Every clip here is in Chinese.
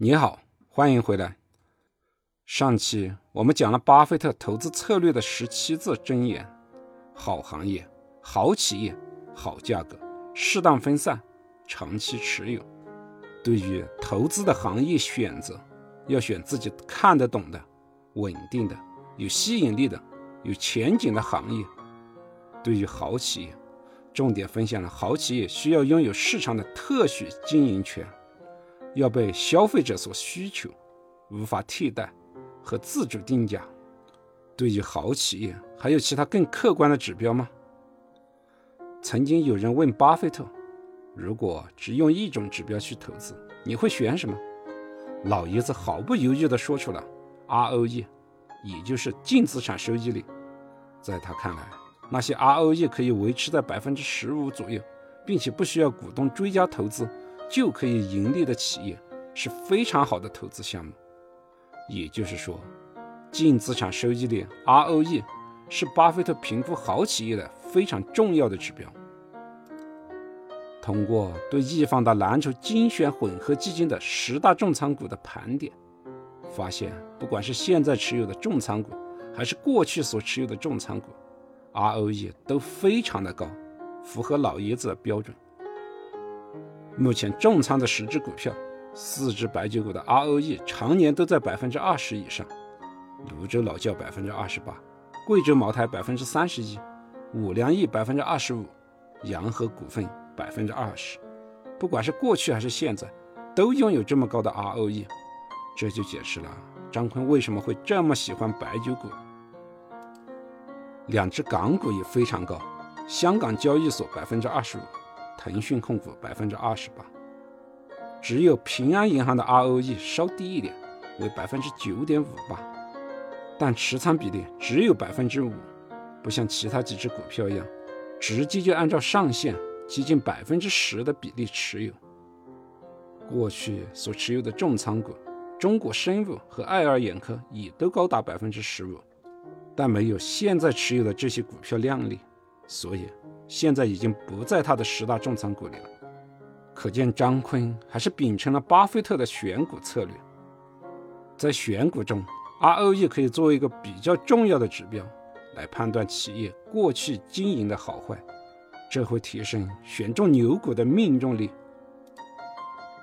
你好，欢迎回来。上期我们讲了巴菲特投资策略的十七字箴言：好行业、好企业、好价格、适当分散、长期持有。对于投资的行业选择，要选自己看得懂的、稳定的、有吸引力的、有前景的行业。对于好企业，重点分享了好企业需要拥有市场的特许经营权。要被消费者所需求，无法替代和自主定价。对于好企业，还有其他更客观的指标吗？曾经有人问巴菲特，如果只用一种指标去投资，你会选什么？老爷子毫不犹豫地说出了 ROE，也就是净资产收益率。在他看来，那些 ROE 可以维持在百分之十五左右，并且不需要股东追加投资。就可以盈利的企业是非常好的投资项目。也就是说，净资产收益率 （ROE） 是巴菲特评估好企业的非常重要的指标。通过对易方达蓝筹精选混合基金的十大重仓股的盘点，发现不管是现在持有的重仓股，还是过去所持有的重仓股，ROE 都非常的高，符合老爷子的标准。目前重仓的十只股票，四只白酒股的 ROE 常年都在百分之二十以上，泸州老窖百分之二十八，贵州茅台百分之三十一，五粮液百分之二十五，洋河股份百分之二十。不管是过去还是现在，都拥有这么高的 ROE，这就解释了张坤为什么会这么喜欢白酒股。两只港股也非常高，香港交易所百分之二十五。腾讯控股百分之二十八，只有平安银行的 ROE 稍低一点，为百分之九点五八，但持仓比例只有百分之五，不像其他几只股票一样，直接就按照上限接近百分之十的比例持有。过去所持有的重仓股，中国生物和爱尔眼科也都高达百分之十五，但没有现在持有的这些股票靓丽，所以。现在已经不在他的十大重仓股里了，可见张坤还是秉承了巴菲特的选股策略。在选股中，ROE 可以作为一个比较重要的指标，来判断企业过去经营的好坏，这会提升选中牛股的命中率。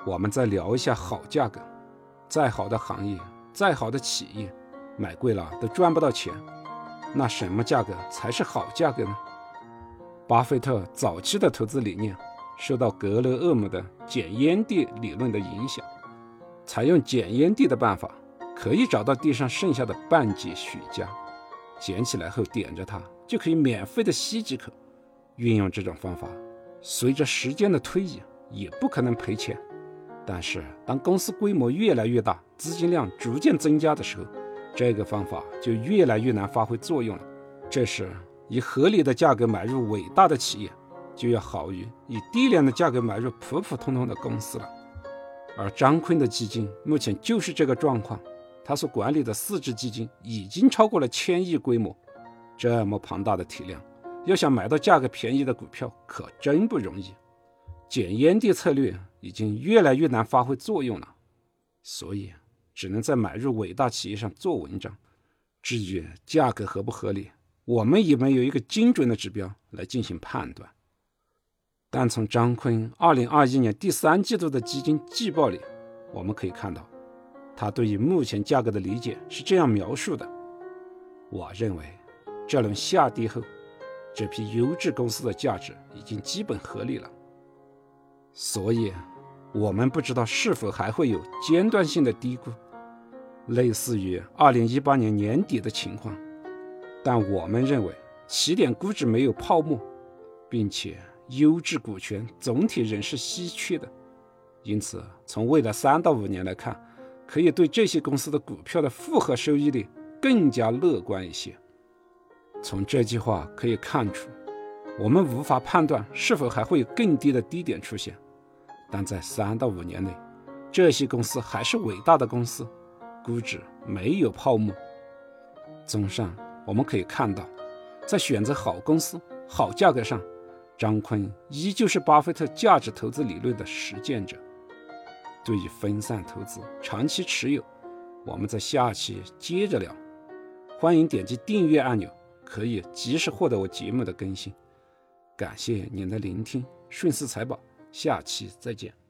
我们再聊一下好价格，再好的行业，再好的企业，买贵了都赚不到钱，那什么价格才是好价格呢？巴菲特早期的投资理念受到格雷厄姆的捡烟蒂理论的影响，采用捡烟蒂的办法，可以找到地上剩下的半截雪茄，捡起来后点着它，就可以免费的吸几口。运用这种方法，随着时间的推移，也不可能赔钱。但是，当公司规模越来越大，资金量逐渐增加的时候，这个方法就越来越难发挥作用了。这时，以合理的价格买入伟大的企业，就要好于以低廉的价格买入普普通通的公司了。而张坤的基金目前就是这个状况，他所管理的四只基金已经超过了千亿规模，这么庞大的体量，要想买到价格便宜的股票可真不容易。捡烟蒂策略已经越来越难发挥作用了，所以只能在买入伟大企业上做文章。至于价格合不合理？我们也没有一个精准的指标来进行判断，但从张坤2021年第三季度的基金季报里，我们可以看到，他对于目前价格的理解是这样描述的：我认为，这轮下跌后，这批优质公司的价值已经基本合理了，所以，我们不知道是否还会有间断性的低估，类似于2018年年底的情况。但我们认为起点估值没有泡沫，并且优质股权总体仍是稀缺的，因此从未来三到五年来看，可以对这些公司的股票的复合收益率更加乐观一些。从这句话可以看出，我们无法判断是否还会有更低的低点出现，但在三到五年内，这些公司还是伟大的公司，估值没有泡沫。综上。我们可以看到，在选择好公司、好价格上，张坤依旧是巴菲特价值投资理论的实践者。对于分散投资、长期持有，我们在下期接着聊。欢迎点击订阅按钮，可以及时获得我节目的更新。感谢您的聆听，顺势财宝，下期再见。